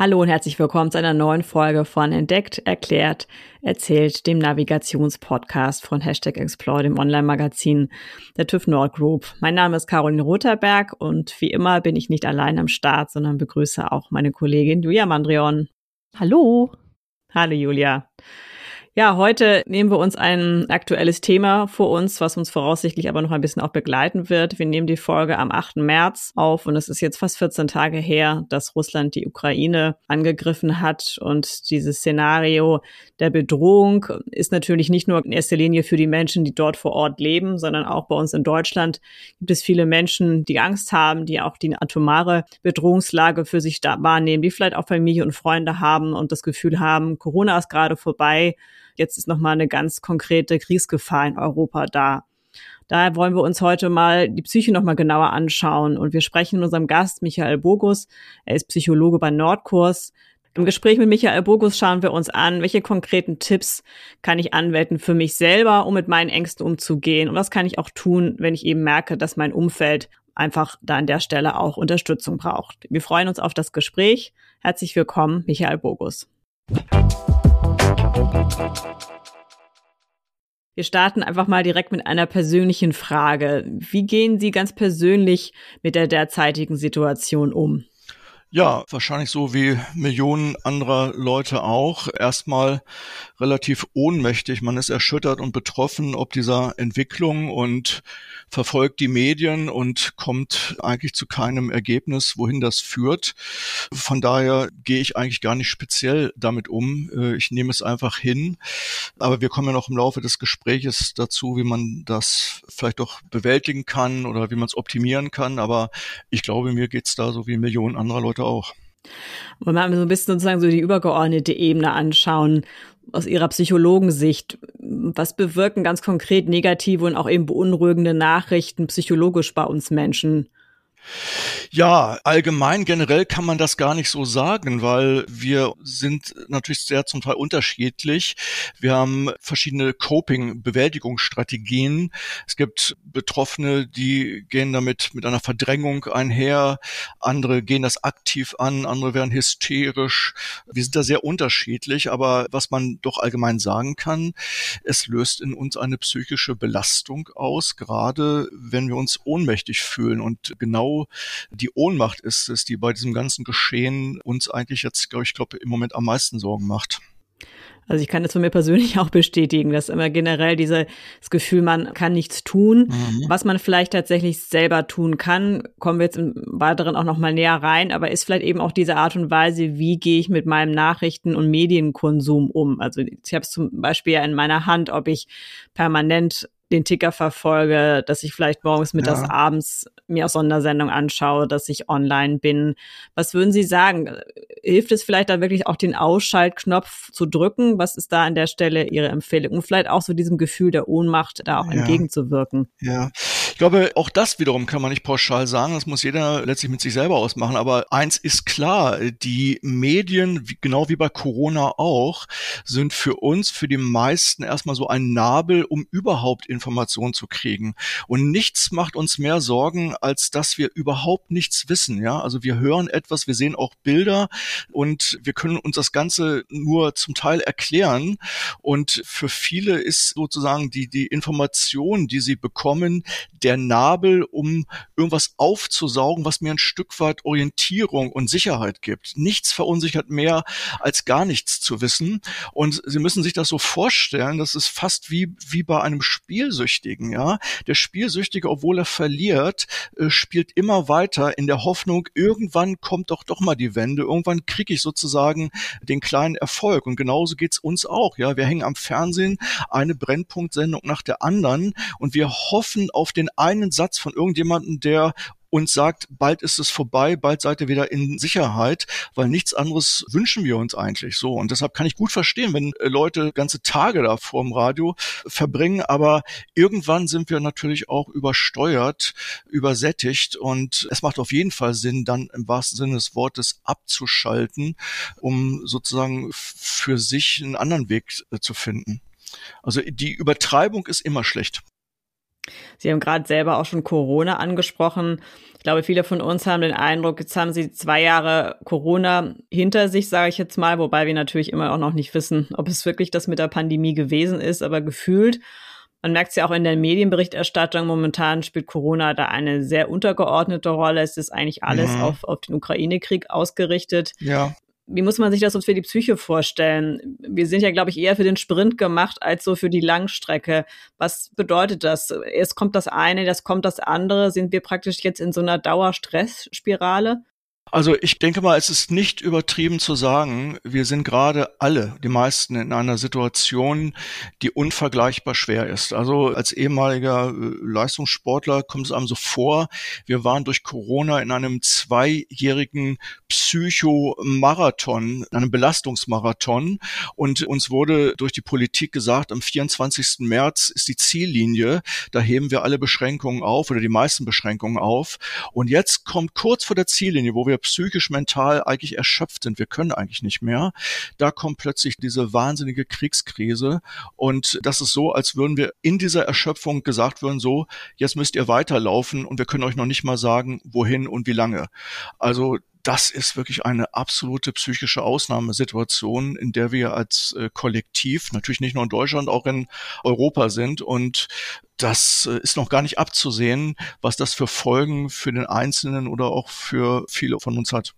Hallo und herzlich willkommen zu einer neuen Folge von Entdeckt, Erklärt, Erzählt, dem Navigationspodcast von Hashtag Explore, dem Online-Magazin der TÜV Nord Group. Mein Name ist Caroline Rotherberg und wie immer bin ich nicht allein am Start, sondern begrüße auch meine Kollegin Julia Mandrion. Hallo. Hallo Julia. Ja, heute nehmen wir uns ein aktuelles Thema vor uns, was uns voraussichtlich aber noch ein bisschen auch begleiten wird. Wir nehmen die Folge am 8. März auf und es ist jetzt fast 14 Tage her, dass Russland die Ukraine angegriffen hat und dieses Szenario der Bedrohung ist natürlich nicht nur in erster Linie für die Menschen, die dort vor Ort leben, sondern auch bei uns in Deutschland gibt es viele Menschen, die Angst haben, die auch die atomare Bedrohungslage für sich da wahrnehmen, die vielleicht auch Familie und Freunde haben und das Gefühl haben, Corona ist gerade vorbei Jetzt ist nochmal eine ganz konkrete Kriegsgefahr in Europa da. Daher wollen wir uns heute mal die Psyche nochmal genauer anschauen. Und wir sprechen mit unserem Gast Michael Bogus. Er ist Psychologe bei Nordkurs. Im Gespräch mit Michael Bogus schauen wir uns an, welche konkreten Tipps kann ich anwenden für mich selber, um mit meinen Ängsten umzugehen. Und was kann ich auch tun, wenn ich eben merke, dass mein Umfeld einfach da an der Stelle auch Unterstützung braucht. Wir freuen uns auf das Gespräch. Herzlich willkommen, Michael Bogus. Wir starten einfach mal direkt mit einer persönlichen Frage. Wie gehen Sie ganz persönlich mit der derzeitigen Situation um? Ja, wahrscheinlich so wie Millionen anderer Leute auch. Erstmal relativ ohnmächtig. Man ist erschüttert und betroffen ob dieser Entwicklung und verfolgt die Medien und kommt eigentlich zu keinem Ergebnis, wohin das führt. Von daher gehe ich eigentlich gar nicht speziell damit um. Äh, ich nehme es einfach hin. Aber wir kommen ja noch im Laufe des Gespräches dazu, wie man das vielleicht doch bewältigen kann oder wie man es optimieren kann. Aber ich glaube, mir geht's da so wie Millionen anderer Leute heute auch. Wollen wir mal so ein bisschen sozusagen so die übergeordnete Ebene anschauen, aus Ihrer Psychologensicht. Was bewirken ganz konkret negative und auch eben beunruhigende Nachrichten psychologisch bei uns Menschen? Ja, allgemein generell kann man das gar nicht so sagen, weil wir sind natürlich sehr zum Teil unterschiedlich. Wir haben verschiedene Coping-Bewältigungsstrategien. Es gibt Betroffene, die gehen damit mit einer Verdrängung einher. Andere gehen das aktiv an, andere werden hysterisch. Wir sind da sehr unterschiedlich, aber was man doch allgemein sagen kann, es löst in uns eine psychische Belastung aus, gerade wenn wir uns ohnmächtig fühlen und genau die Ohnmacht ist es, die bei diesem ganzen Geschehen uns eigentlich jetzt, glaube ich, glaube im Moment am meisten Sorgen macht. Also ich kann das von mir persönlich auch bestätigen, dass immer generell dieses Gefühl, man kann nichts tun, mhm. was man vielleicht tatsächlich selber tun kann, kommen wir jetzt im Weiteren auch noch mal näher rein, aber ist vielleicht eben auch diese Art und Weise, wie gehe ich mit meinem Nachrichten- und Medienkonsum um. Also ich habe es zum Beispiel ja in meiner Hand, ob ich permanent den Ticker verfolge, dass ich vielleicht morgens, mittags, ja. abends mir auch Sondersendungen anschaue, dass ich online bin. Was würden Sie sagen? Hilft es vielleicht da wirklich auch den Ausschaltknopf zu drücken? Was ist da an der Stelle Ihre Empfehlung? Und vielleicht auch so diesem Gefühl der Ohnmacht da auch ja. entgegenzuwirken? Ja, ich glaube, auch das wiederum kann man nicht pauschal sagen. Das muss jeder letztlich mit sich selber ausmachen. Aber eins ist klar, die Medien, genau wie bei Corona auch, sind für uns, für die meisten erstmal so ein Nabel, um überhaupt Informationen zu kriegen. Und nichts macht uns mehr Sorgen, als dass wir überhaupt nichts wissen. Ja, also wir hören etwas, wir sehen auch Bilder und wir können uns das Ganze nur zum Teil erklären. Und für viele ist sozusagen die, die Information, die sie bekommen, der Nabel, um irgendwas aufzusaugen, was mir ein Stück weit Orientierung und Sicherheit gibt. Nichts verunsichert mehr, als gar nichts zu wissen. Und Sie müssen sich das so vorstellen, das ist fast wie, wie bei einem Spielsüchtigen, ja. Der Spielsüchtige, obwohl er verliert, äh, spielt immer weiter in der Hoffnung, irgendwann kommt doch doch mal die Wende, irgendwann kriege ich sozusagen den kleinen Erfolg. Und genauso geht's uns auch, ja. Wir hängen am Fernsehen eine Brennpunktsendung nach der anderen und wir hoffen auf den einen Satz von irgendjemandem, der und sagt, bald ist es vorbei, bald seid ihr wieder in Sicherheit, weil nichts anderes wünschen wir uns eigentlich so. Und deshalb kann ich gut verstehen, wenn äh, Leute ganze Tage da vorm Radio verbringen, aber irgendwann sind wir natürlich auch übersteuert, übersättigt und es macht auf jeden Fall Sinn, dann im wahrsten Sinne des Wortes abzuschalten, um sozusagen für sich einen anderen Weg äh, zu finden. Also die Übertreibung ist immer schlecht. Sie haben gerade selber auch schon Corona angesprochen. Ich glaube, viele von uns haben den Eindruck, jetzt haben Sie zwei Jahre Corona hinter sich, sage ich jetzt mal, wobei wir natürlich immer auch noch nicht wissen, ob es wirklich das mit der Pandemie gewesen ist, aber gefühlt. Man merkt es ja auch in der Medienberichterstattung. Momentan spielt Corona da eine sehr untergeordnete Rolle. Es ist eigentlich alles mhm. auf, auf den Ukraine-Krieg ausgerichtet. Ja wie muss man sich das so für die Psyche vorstellen? Wir sind ja, glaube ich, eher für den Sprint gemacht als so für die Langstrecke. Was bedeutet das? Erst kommt das eine, das kommt das andere. Sind wir praktisch jetzt in so einer Dauerstressspirale? Also ich denke mal, es ist nicht übertrieben zu sagen, wir sind gerade alle, die meisten, in einer Situation, die unvergleichbar schwer ist. Also als ehemaliger äh, Leistungssportler kommt es einem so vor, wir waren durch Corona in einem zweijährigen Psychomarathon, einem Belastungsmarathon und uns wurde durch die Politik gesagt, am 24. März ist die Ziellinie, da heben wir alle Beschränkungen auf oder die meisten Beschränkungen auf und jetzt kommt kurz vor der Ziellinie, wo wir psychisch, mental eigentlich erschöpft sind. Wir können eigentlich nicht mehr. Da kommt plötzlich diese wahnsinnige Kriegskrise. Und das ist so, als würden wir in dieser Erschöpfung gesagt würden, so, jetzt müsst ihr weiterlaufen und wir können euch noch nicht mal sagen, wohin und wie lange. Also das ist wirklich eine absolute psychische Ausnahmesituation, in der wir als äh, Kollektiv, natürlich nicht nur in Deutschland, auch in Europa sind. Und das äh, ist noch gar nicht abzusehen, was das für Folgen für den Einzelnen oder auch für viele von uns hat.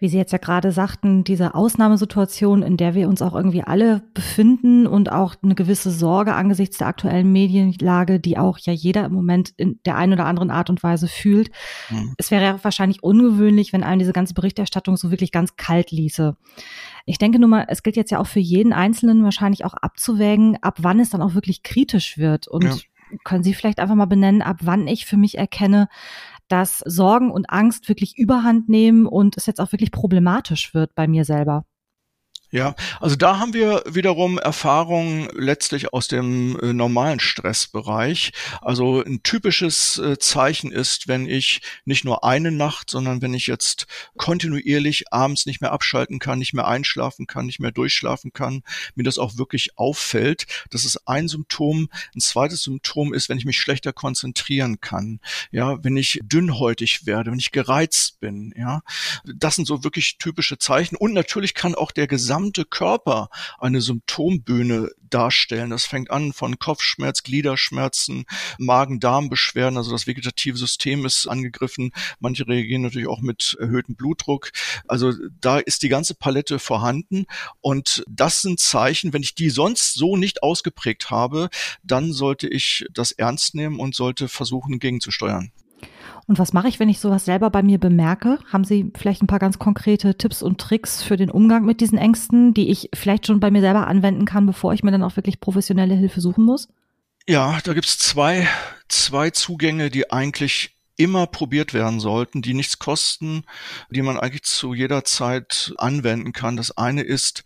Wie Sie jetzt ja gerade sagten, diese Ausnahmesituation, in der wir uns auch irgendwie alle befinden und auch eine gewisse Sorge angesichts der aktuellen Medienlage, die auch ja jeder im Moment in der einen oder anderen Art und Weise fühlt. Mhm. Es wäre ja wahrscheinlich ungewöhnlich, wenn einem diese ganze Berichterstattung so wirklich ganz kalt ließe. Ich denke nur mal, es gilt jetzt ja auch für jeden Einzelnen wahrscheinlich auch abzuwägen, ab wann es dann auch wirklich kritisch wird. Und ja. können Sie vielleicht einfach mal benennen, ab wann ich für mich erkenne, dass Sorgen und Angst wirklich überhand nehmen und es jetzt auch wirklich problematisch wird bei mir selber. Ja, also da haben wir wiederum Erfahrungen letztlich aus dem äh, normalen Stressbereich. Also ein typisches äh, Zeichen ist, wenn ich nicht nur eine Nacht, sondern wenn ich jetzt kontinuierlich abends nicht mehr abschalten kann, nicht mehr einschlafen kann, nicht mehr durchschlafen kann, mir das auch wirklich auffällt. Das ist ein Symptom. Ein zweites Symptom ist, wenn ich mich schlechter konzentrieren kann. Ja, wenn ich dünnhäutig werde, wenn ich gereizt bin. Ja, das sind so wirklich typische Zeichen. Und natürlich kann auch der gesamte gesamte Körper eine Symptombühne darstellen. Das fängt an von Kopfschmerz, Gliederschmerzen, Magen-Darm-Beschwerden, also das vegetative System ist angegriffen. Manche reagieren natürlich auch mit erhöhtem Blutdruck. Also da ist die ganze Palette vorhanden und das sind Zeichen, wenn ich die sonst so nicht ausgeprägt habe, dann sollte ich das ernst nehmen und sollte versuchen, gegenzusteuern. Und was mache ich, wenn ich sowas selber bei mir bemerke? Haben Sie vielleicht ein paar ganz konkrete Tipps und Tricks für den Umgang mit diesen Ängsten, die ich vielleicht schon bei mir selber anwenden kann, bevor ich mir dann auch wirklich professionelle Hilfe suchen muss? Ja, da gibt's zwei, zwei Zugänge, die eigentlich immer probiert werden sollten, die nichts kosten, die man eigentlich zu jeder Zeit anwenden kann. Das eine ist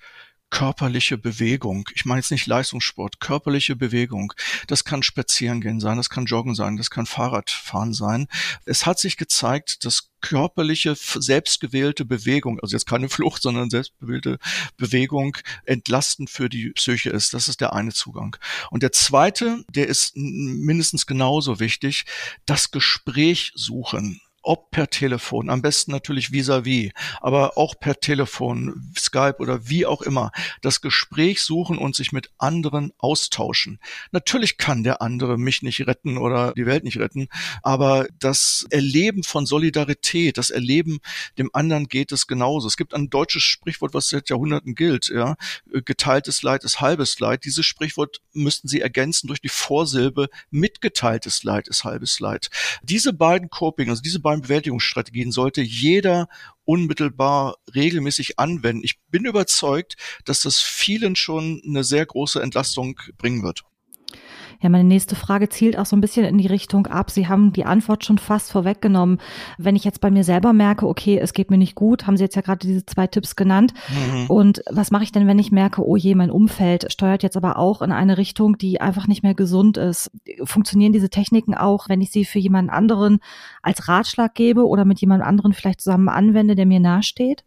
körperliche Bewegung. Ich meine jetzt nicht Leistungssport, körperliche Bewegung. Das kann Spazierengehen sein, das kann Joggen sein, das kann Fahrradfahren sein. Es hat sich gezeigt, dass körperliche, selbstgewählte Bewegung, also jetzt keine Flucht, sondern selbstgewählte Bewegung entlastend für die Psyche ist. Das ist der eine Zugang. Und der zweite, der ist mindestens genauso wichtig, das Gespräch suchen ob per Telefon, am besten natürlich vis-à-vis, -vis, aber auch per Telefon, Skype oder wie auch immer, das Gespräch suchen und sich mit anderen austauschen. Natürlich kann der andere mich nicht retten oder die Welt nicht retten, aber das Erleben von Solidarität, das Erleben dem anderen geht es genauso. Es gibt ein deutsches Sprichwort, was seit Jahrhunderten gilt, ja, geteiltes Leid ist halbes Leid. Dieses Sprichwort müssten Sie ergänzen durch die Vorsilbe mitgeteiltes Leid ist halbes Leid. Diese beiden Coping, also diese beiden Bewältigungsstrategien sollte jeder unmittelbar regelmäßig anwenden. Ich bin überzeugt, dass das vielen schon eine sehr große Entlastung bringen wird. Ja, meine nächste Frage zielt auch so ein bisschen in die Richtung ab. Sie haben die Antwort schon fast vorweggenommen. Wenn ich jetzt bei mir selber merke, okay, es geht mir nicht gut, haben Sie jetzt ja gerade diese zwei Tipps genannt. Mhm. Und was mache ich denn, wenn ich merke, oh je, mein Umfeld steuert jetzt aber auch in eine Richtung, die einfach nicht mehr gesund ist? Funktionieren diese Techniken auch, wenn ich sie für jemanden anderen als Ratschlag gebe oder mit jemand anderen vielleicht zusammen anwende, der mir nahesteht?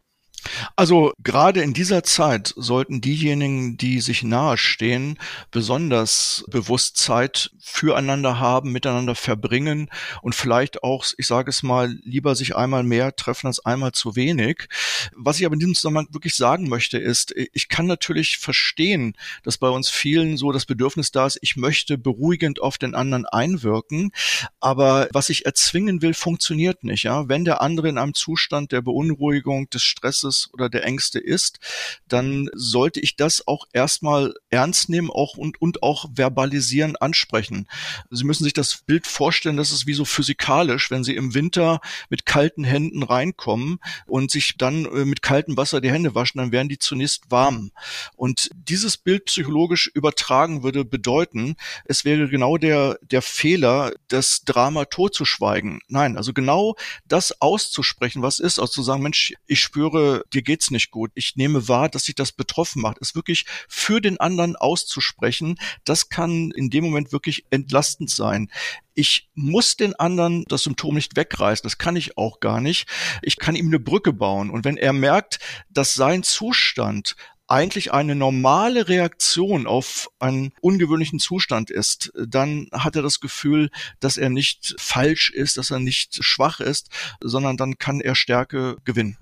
Also gerade in dieser Zeit sollten diejenigen, die sich nahestehen, besonders bewusst Zeit füreinander haben, miteinander verbringen und vielleicht auch, ich sage es mal, lieber sich einmal mehr treffen als einmal zu wenig. Was ich aber in diesem Zusammenhang wirklich sagen möchte, ist, ich kann natürlich verstehen, dass bei uns vielen so das Bedürfnis da ist, ich möchte beruhigend auf den anderen einwirken, aber was ich erzwingen will, funktioniert nicht. Ja? Wenn der andere in einem Zustand der Beunruhigung, des Stresses, Stresses oder der Ängste ist, dann sollte ich das auch erstmal ernst nehmen auch und, und auch verbalisieren, ansprechen. Sie müssen sich das Bild vorstellen, das ist wie so physikalisch, wenn Sie im Winter mit kalten Händen reinkommen und sich dann äh, mit kaltem Wasser die Hände waschen, dann werden die zunächst warm. Und dieses Bild psychologisch übertragen würde bedeuten, es wäre genau der, der Fehler, das Drama totzuschweigen. Nein, also genau das auszusprechen, was ist, also zu sagen, Mensch, ich spüre dir geht's nicht gut. Ich nehme wahr, dass sich das betroffen macht. Es wirklich für den anderen auszusprechen, das kann in dem Moment wirklich entlastend sein. Ich muss den anderen das Symptom nicht wegreißen. Das kann ich auch gar nicht. Ich kann ihm eine Brücke bauen. Und wenn er merkt, dass sein Zustand eigentlich eine normale Reaktion auf einen ungewöhnlichen Zustand ist, dann hat er das Gefühl, dass er nicht falsch ist, dass er nicht schwach ist, sondern dann kann er Stärke gewinnen.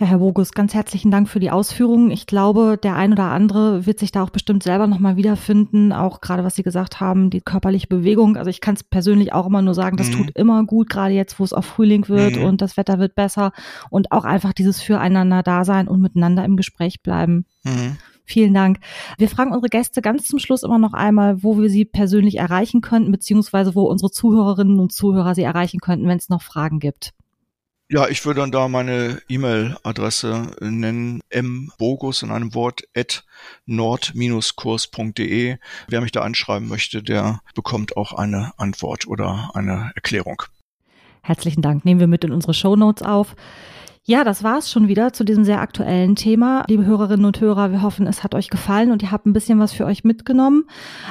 Ja, Herr Bogus, ganz herzlichen Dank für die Ausführungen. Ich glaube, der ein oder andere wird sich da auch bestimmt selber nochmal wiederfinden, auch gerade was Sie gesagt haben, die körperliche Bewegung. Also ich kann es persönlich auch immer nur sagen, das mhm. tut immer gut, gerade jetzt, wo es auch Frühling wird mhm. und das Wetter wird besser und auch einfach dieses Füreinander da sein und miteinander im Gespräch bleiben. Mhm. Vielen Dank. Wir fragen unsere Gäste ganz zum Schluss immer noch einmal, wo wir sie persönlich erreichen könnten, beziehungsweise wo unsere Zuhörerinnen und Zuhörer sie erreichen könnten, wenn es noch Fragen gibt. Ja, ich würde dann da meine E-Mail-Adresse nennen, mbogus in einem Wort at nord-kurs.de. Wer mich da anschreiben möchte, der bekommt auch eine Antwort oder eine Erklärung. Herzlichen Dank. Nehmen wir mit in unsere Show Notes auf. Ja, das war's schon wieder zu diesem sehr aktuellen Thema. Liebe Hörerinnen und Hörer, wir hoffen, es hat euch gefallen und ihr habt ein bisschen was für euch mitgenommen.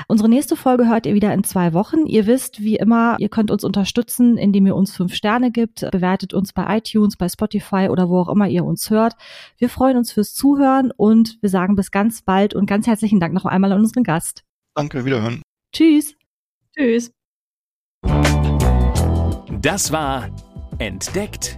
Unsere nächste Folge hört ihr wieder in zwei Wochen. Ihr wisst, wie immer, ihr könnt uns unterstützen, indem ihr uns fünf Sterne gibt, bewertet uns bei iTunes, bei Spotify oder wo auch immer ihr uns hört. Wir freuen uns fürs Zuhören und wir sagen bis ganz bald und ganz herzlichen Dank noch einmal an unseren Gast. Danke, wiederhören. Tschüss. Tschüss. Das war Entdeckt,